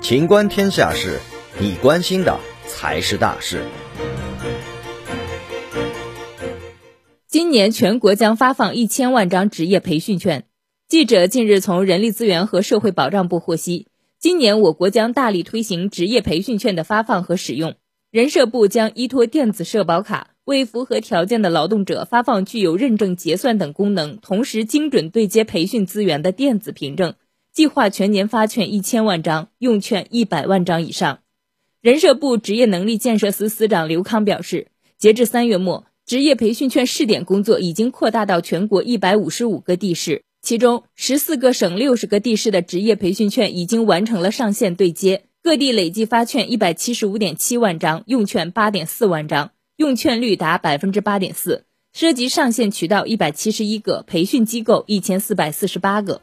情观天下事，你关心的才是大事。今年全国将发放一千万张职业培训券。记者近日从人力资源和社会保障部获悉，今年我国将大力推行职业培训券的发放和使用。人社部将依托电子社保卡，为符合条件的劳动者发放具有认证结算等功能，同时精准对接培训资源的电子凭证。计划全年发券一千万张，用券一百万张以上。人社部职业能力建设司司长刘康表示，截至三月末，职业培训券试点工作已经扩大到全国一百五十五个地市，其中十四个省六十个地市的职业培训券已经完成了上线对接。各地累计发券一百七十五点七万张，用券八点四万张，用券率达百分之八点四，涉及上线渠道一百七十一个，培训机构一千四百四十八个。